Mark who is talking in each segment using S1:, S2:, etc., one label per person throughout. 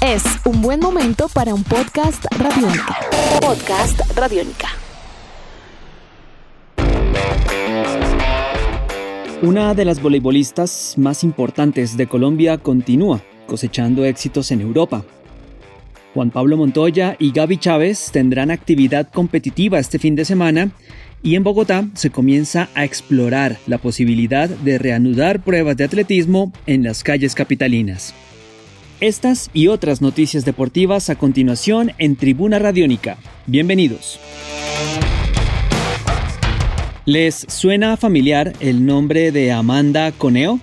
S1: Es un buen momento para un podcast radiónica. Podcast radiónica.
S2: Una de las voleibolistas más importantes de Colombia continúa cosechando éxitos en Europa. Juan Pablo Montoya y Gaby Chávez tendrán actividad competitiva este fin de semana y en Bogotá se comienza a explorar la posibilidad de reanudar pruebas de atletismo en las calles capitalinas. Estas y otras noticias deportivas a continuación en Tribuna Radiónica. Bienvenidos. ¿Les suena familiar el nombre de Amanda Coneo?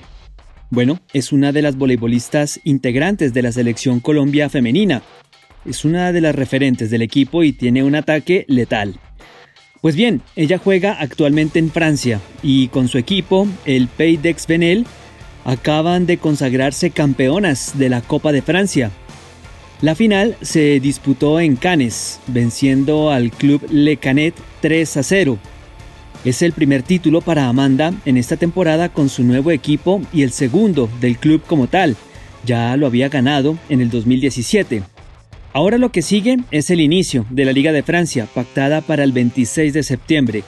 S2: Bueno, es una de las voleibolistas integrantes de la selección Colombia femenina. Es una de las referentes del equipo y tiene un ataque letal. Pues bien, ella juega actualmente en Francia y con su equipo, el Pays d'Aix Venel, acaban de consagrarse campeonas de la Copa de Francia. La final se disputó en Cannes, venciendo al club Le Canet 3 a 0. Es el primer título para Amanda en esta temporada con su nuevo equipo y el segundo del club como tal. Ya lo había ganado en el 2017. Ahora lo que sigue es el inicio de la Liga de Francia, pactada para el 26 de septiembre.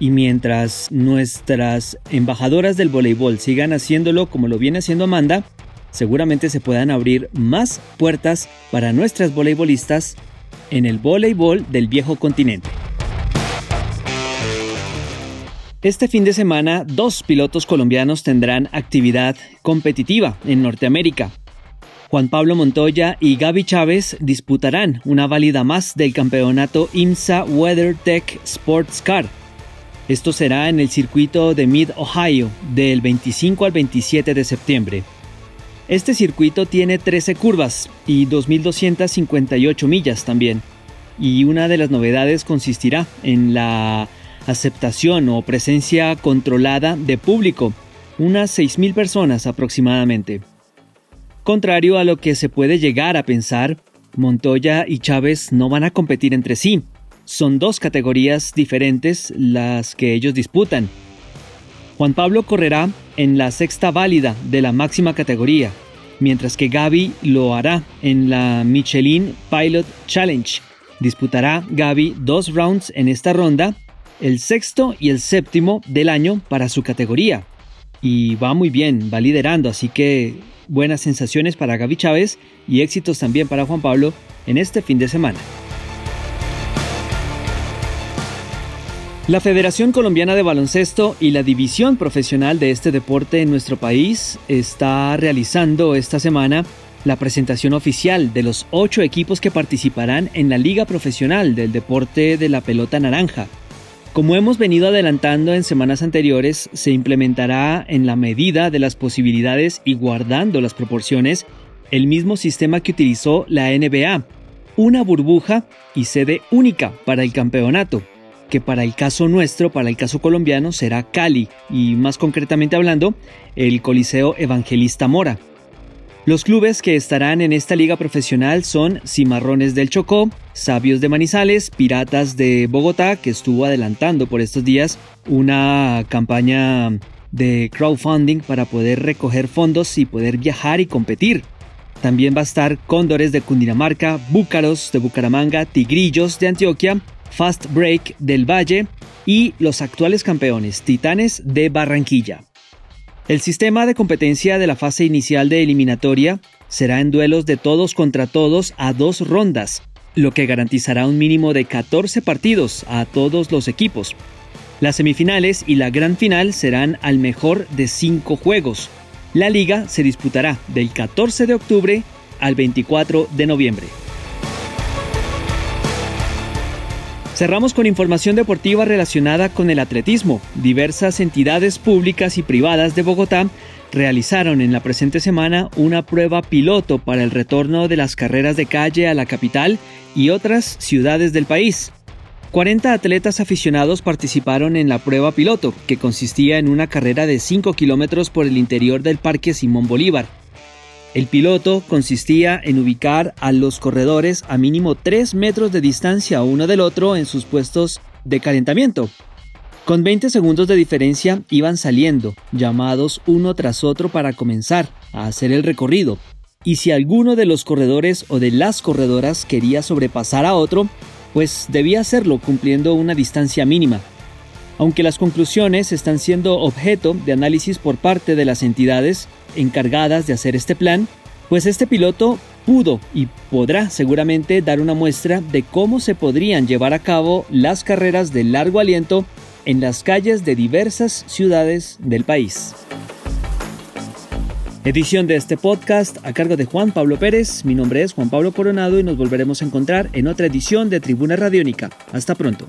S2: Y mientras nuestras embajadoras del voleibol sigan haciéndolo como lo viene haciendo Amanda, seguramente se puedan abrir más puertas para nuestras voleibolistas en el voleibol del viejo continente. Este fin de semana, dos pilotos colombianos tendrán actividad competitiva en Norteamérica. Juan Pablo Montoya y Gaby Chávez disputarán una válida más del campeonato IMSA WeatherTech Sports Car, esto será en el circuito de Mid Ohio del 25 al 27 de septiembre. Este circuito tiene 13 curvas y 2.258 millas también. Y una de las novedades consistirá en la aceptación o presencia controlada de público, unas 6.000 personas aproximadamente. Contrario a lo que se puede llegar a pensar, Montoya y Chávez no van a competir entre sí, son dos categorías diferentes las que ellos disputan. Juan Pablo correrá en la sexta válida de la máxima categoría, mientras que Gaby lo hará en la Michelin Pilot Challenge. Disputará Gaby dos rounds en esta ronda, el sexto y el séptimo del año para su categoría. Y va muy bien, va liderando, así que buenas sensaciones para Gaby Chávez y éxitos también para Juan Pablo en este fin de semana. La Federación Colombiana de Baloncesto y la división profesional de este deporte en nuestro país está realizando esta semana la presentación oficial de los ocho equipos que participarán en la Liga Profesional del Deporte de la Pelota Naranja. Como hemos venido adelantando en semanas anteriores, se implementará en la medida de las posibilidades y guardando las proporciones el mismo sistema que utilizó la NBA, una burbuja y sede única para el campeonato que para el caso nuestro, para el caso colombiano, será Cali y más concretamente hablando, el Coliseo Evangelista Mora. Los clubes que estarán en esta liga profesional son Cimarrones del Chocó, Sabios de Manizales, Piratas de Bogotá, que estuvo adelantando por estos días una campaña de crowdfunding para poder recoger fondos y poder viajar y competir. También va a estar Cóndores de Cundinamarca, Búcaros de Bucaramanga, Tigrillos de Antioquia, Fast Break del Valle y los actuales campeones Titanes de Barranquilla. El sistema de competencia de la fase inicial de eliminatoria será en duelos de todos contra todos a dos rondas, lo que garantizará un mínimo de 14 partidos a todos los equipos. Las semifinales y la gran final serán al mejor de 5 juegos. La liga se disputará del 14 de octubre al 24 de noviembre. Cerramos con información deportiva relacionada con el atletismo. Diversas entidades públicas y privadas de Bogotá realizaron en la presente semana una prueba piloto para el retorno de las carreras de calle a la capital y otras ciudades del país. 40 atletas aficionados participaron en la prueba piloto, que consistía en una carrera de 5 kilómetros por el interior del Parque Simón Bolívar. El piloto consistía en ubicar a los corredores a mínimo 3 metros de distancia uno del otro en sus puestos de calentamiento. Con 20 segundos de diferencia iban saliendo, llamados uno tras otro para comenzar a hacer el recorrido, y si alguno de los corredores o de las corredoras quería sobrepasar a otro, pues debía hacerlo cumpliendo una distancia mínima. Aunque las conclusiones están siendo objeto de análisis por parte de las entidades encargadas de hacer este plan, pues este piloto pudo y podrá seguramente dar una muestra de cómo se podrían llevar a cabo las carreras de largo aliento en las calles de diversas ciudades del país. Edición de este podcast a cargo de Juan Pablo Pérez. Mi nombre es Juan Pablo Coronado y nos volveremos a encontrar en otra edición de Tribuna Radiónica. Hasta pronto.